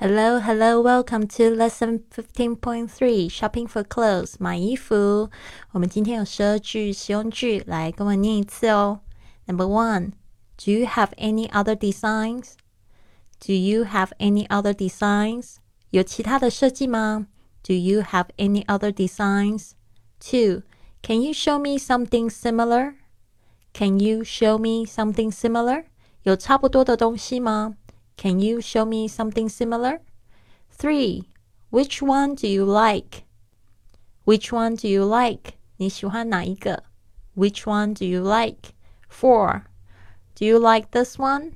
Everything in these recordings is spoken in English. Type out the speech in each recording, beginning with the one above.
Hello, hello, welcome to lesson fifteen point three. Shopping for clothes，买衣服。我们今天有十二句实用句，来跟我念一次哦。Number one, Do you have any other designs? Do you have any other designs? 有其他的设计吗？Do you have any other designs? Two, Can you show me something similar? Can you show me something similar? 有差不多的东西吗 ？can you show me something similar? 3. Which one do you like? Which one do you like? 你喜欢哪一个? Which one do you like? 4. Do you like this one?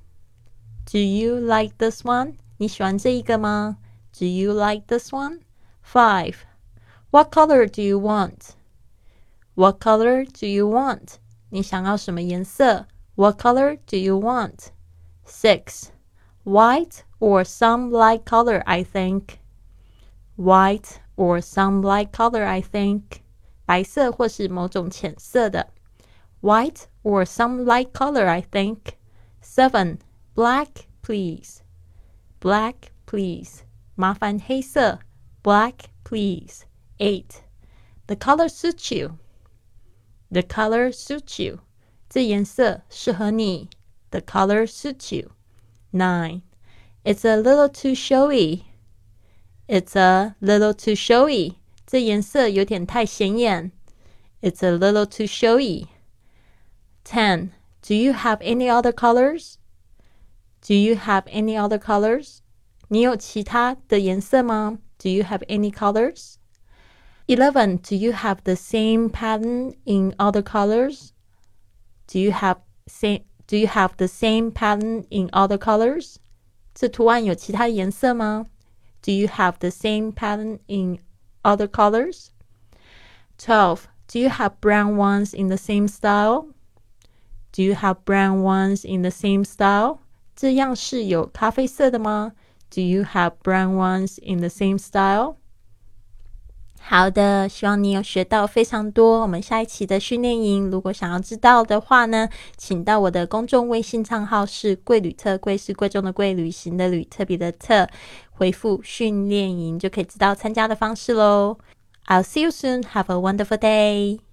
Do you like this one? 你喜欢这一个吗? Do you like this one? 5. What color do you want? What color do you want? 你想要什么颜色? What color do you want? 6. White or some light color, I think. White or some light color, I think. 白色或是某种浅色的。White or some light color, I think. Seven. Black, please. Black, please. 麻烦黑色。Black, please. Eight. The color suits you. The color suits you. 这颜色适合你。The color suits you. 9. It's a little too showy. It's a little too showy. 这颜色有点太显眼。It's a little too showy. 10. Do you have any other colors? Do you have any other colors? 你有其他的颜色吗? Do you have any colors? 11. Do you have the same pattern in other colors? Do you have same do you have the same pattern in other colors? 这图案有其他颜色吗? Do you have the same pattern in other colors? 12. Do you have brown ones in the same style? Do you have brown ones in the same style? 这样是有咖啡色的吗? Do you have brown ones in the same style? 好的，希望你有学到非常多。我们下一期的训练营，如果想要知道的话呢，请到我的公众微信账号是“贵旅特”，贵是贵重的贵，旅行的旅，特别的特，回复“训练营”就可以知道参加的方式喽。I'll see you soon. Have a wonderful day.